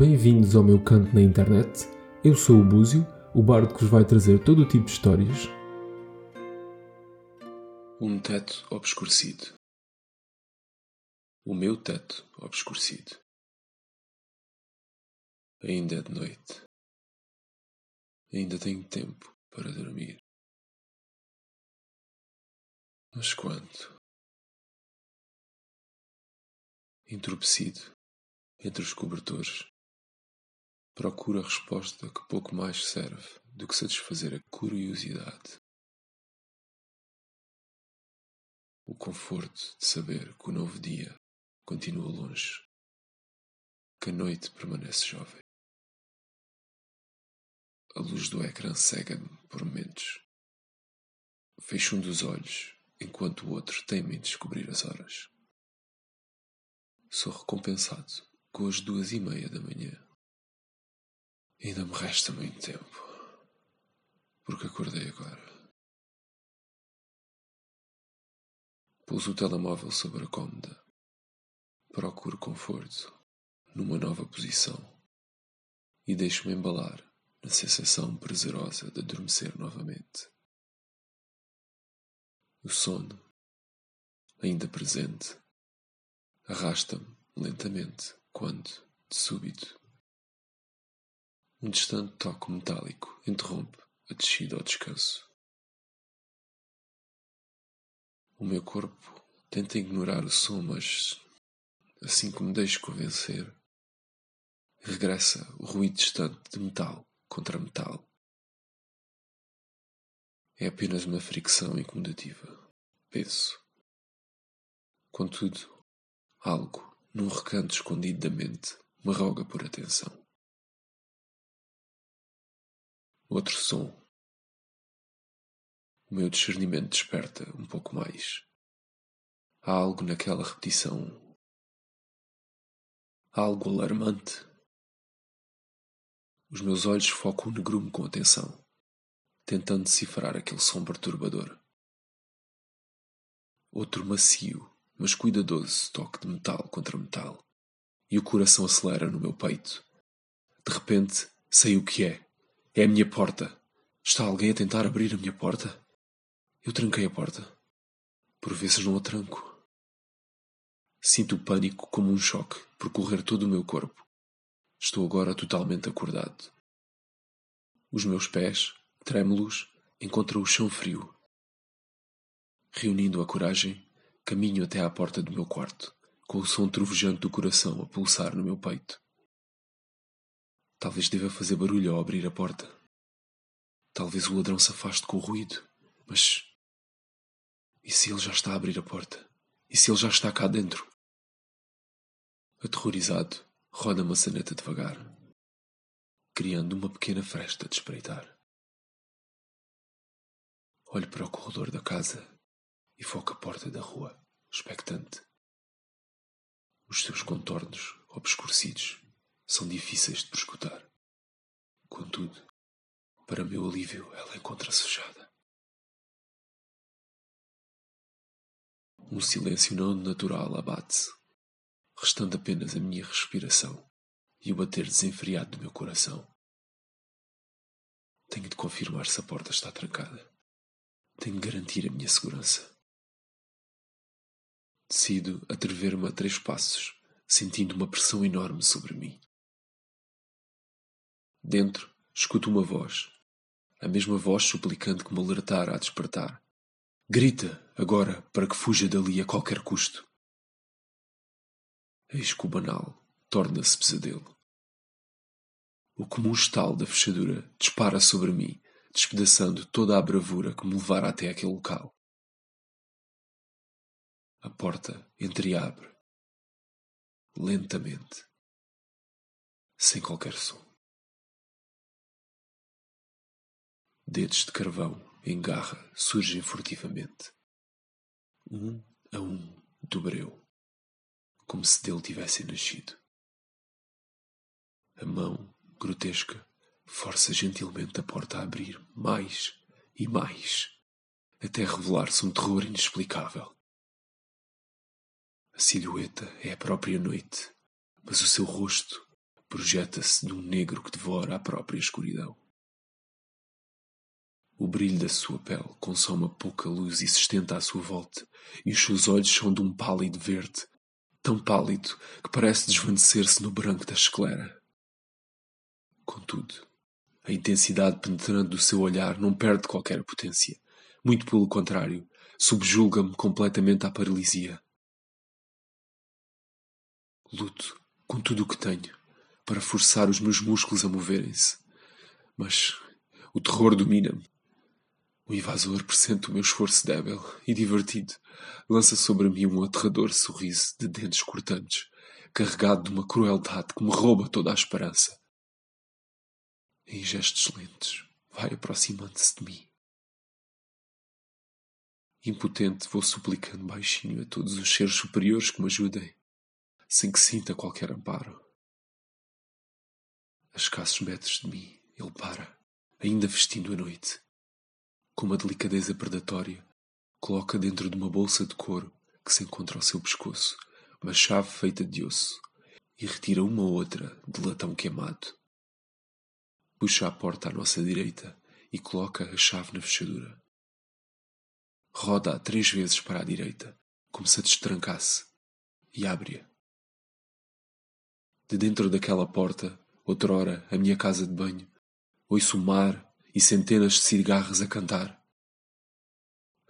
Bem-vindos ao meu canto na internet. Eu sou o Búzio, o bardo que vos vai trazer todo o tipo de histórias. Um teto obscurecido. O meu teto obscurecido. Ainda é de noite. Ainda tenho tempo para dormir. Mas quanto? Entorpecido entre os cobertores, procuro a resposta que pouco mais serve do que satisfazer a curiosidade. O conforto de saber que o novo dia continua longe, que a noite permanece jovem. A luz do ecrã cega-me por momentos. Fecho um dos olhos enquanto o outro teima em descobrir as horas. Sou recompensado com as duas e meia da manhã. Ainda me resta muito tempo, porque acordei agora. Pouso o telemóvel sobre a cômoda. Procuro conforto numa nova posição e deixo-me embalar na sensação prazerosa de adormecer novamente. O sono, ainda presente, arrasta-me lentamente quando, de súbito, um distante toque metálico interrompe a descida ao descanso. O meu corpo tenta ignorar o som, mas assim que me deixo convencer, regressa o ruído distante de metal contra metal. É apenas uma fricção incomodativa. Penso. Contudo, algo, num recanto escondido da mente, me roga por atenção. Outro som. O meu discernimento desperta um pouco mais. Há algo naquela repetição. Há algo alarmante. Os meus olhos focam o negrume com atenção tentando decifrar aquele som perturbador. Outro macio, mas cuidadoso toque de metal contra metal, e o coração acelera no meu peito. De repente, sei o que é. É a minha porta. Está alguém a tentar abrir a minha porta? Eu tranquei a porta. Por vezes não a tranco. Sinto o pânico como um choque percorrer todo o meu corpo. Estou agora totalmente acordado. Os meus pés, trêmulos, encontra o chão frio. Reunindo a coragem, caminho até à porta do meu quarto, com o som trovejante do coração a pulsar no meu peito. Talvez deva fazer barulho ao abrir a porta. Talvez o ladrão se afaste com o ruído, mas. E se ele já está a abrir a porta? E se ele já está cá dentro? Aterrorizado, roda a maçaneta devagar, criando uma pequena fresta de espreitar. Olho para o corredor da casa e foco a porta da rua, expectante. Os seus contornos obscurecidos são difíceis de prescutar. Contudo, para meu alívio, ela encontra-se fechada. Um silêncio não natural abate-se, restando apenas a minha respiração e o bater desenfreado do meu coração. Tenho de confirmar se a porta está trancada. Tenho de garantir a minha segurança. Decido atrever-me a três passos, sentindo uma pressão enorme sobre mim. Dentro, escuto uma voz, a mesma voz suplicante que me alertara a despertar. Grita, agora, para que fuja dali a qualquer custo. Eis que o banal torna-se pesadelo. O comum estalo da fechadura dispara sobre mim despedaçando toda a bravura que me levara até aquele local. A porta entreabre, lentamente, sem qualquer som. Dedos de carvão em garra surgem furtivamente, um a um do breu, como se dele tivessem nascido. A mão grotesca força gentilmente a porta a abrir mais e mais, até revelar-se um terror inexplicável. A silhueta é a própria noite, mas o seu rosto projeta-se de um negro que devora a própria escuridão. O brilho da sua pele consome a pouca luz e se estenta à sua volta, e os seus olhos são de um pálido verde, tão pálido que parece desvanecer-se no branco da esclera. Contudo, a intensidade penetrante do seu olhar não perde qualquer potência. Muito pelo contrário, subjulga-me completamente à paralisia. Luto com tudo o que tenho para forçar os meus músculos a moverem-se. Mas o terror domina-me. O invasor pressente o meu esforço débil e divertido, lança sobre mim um aterrador sorriso de dentes cortantes, carregado de uma crueldade que me rouba toda a esperança. Em gestos lentos, vai aproximando-se de mim. Impotente, vou suplicando baixinho a todos os seres superiores que me ajudem, sem que sinta qualquer amparo. A escassos metros de mim, ele para, ainda vestindo a noite. Com uma delicadeza predatória, coloca dentro de uma bolsa de couro que se encontra ao seu pescoço uma chave feita de osso e retira uma outra de latão queimado. Puxa a porta à nossa direita e coloca a chave na fechadura roda-a três vezes para a direita, como se a destrancasse, e abre-a. De dentro daquela porta, outrora a minha casa de banho, ouço o mar e centenas de cigarras a cantar.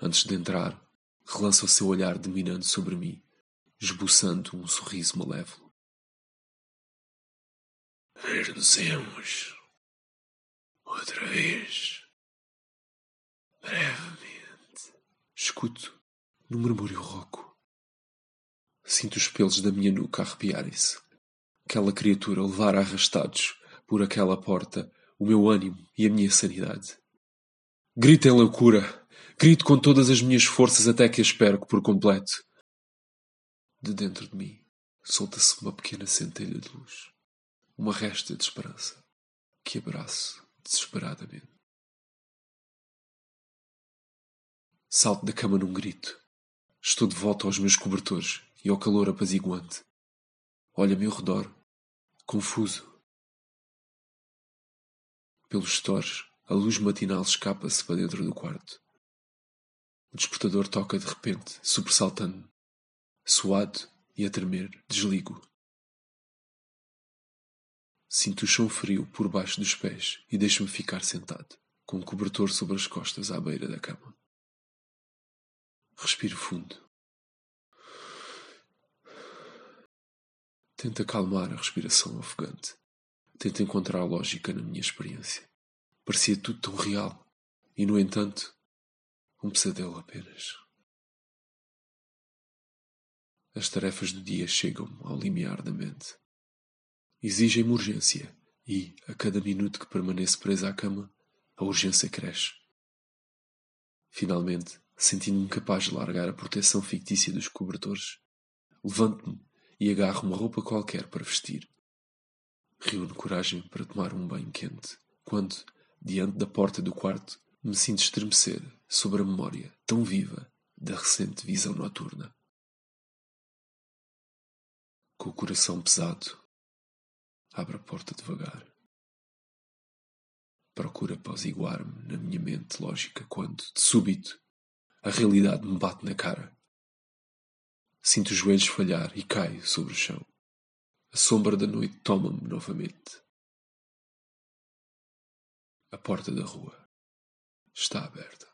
Antes de entrar, relança o seu olhar dominando sobre mim, esboçando um sorriso malévolo. Ver-nos-emos outra vez, brevemente. Escuto, no murmúrio rouco. Sinto os pelos da minha nuca arrepiarem-se. Aquela criatura levar arrastados por aquela porta o meu ânimo e a minha sanidade. Grito em loucura. Grito com todas as minhas forças até que as perco por completo. De dentro de mim solta-se uma pequena centelha de luz. Uma resta de esperança que abraço desesperadamente. Salto da cama num grito. Estou de volta aos meus cobertores e ao calor apaziguante. Olho a meu redor, confuso. Pelos stores, a luz matinal escapa-se para dentro do quarto. O despertador toca de repente, sobressaltando-me. Suado e a tremer, desligo. Sinto o chão frio por baixo dos pés e deixo-me ficar sentado, com o cobertor sobre as costas à beira da cama. Respiro fundo. Tento acalmar a respiração ofegante. Tento encontrar lógica na minha experiência. Parecia tudo tão real. E, no entanto, um pesadelo apenas. As tarefas do dia chegam ao limiar da mente. Exigem-me urgência e, a cada minuto que permaneço presa à cama, a urgência cresce. Finalmente, sentindo-me capaz de largar a proteção fictícia dos cobertores, levanto-me e agarro uma roupa qualquer para vestir. Reúno coragem para tomar um banho quente, quando, diante da porta do quarto, me sinto estremecer sobre a memória tão viva da recente visão noturna. Com o coração pesado, abro a porta devagar. Procura apaziguar-me na minha mente lógica quando, de súbito, a realidade me bate na cara. Sinto os joelhos falhar e caio sobre o chão. A sombra da noite toma-me novamente. A porta da rua está aberta.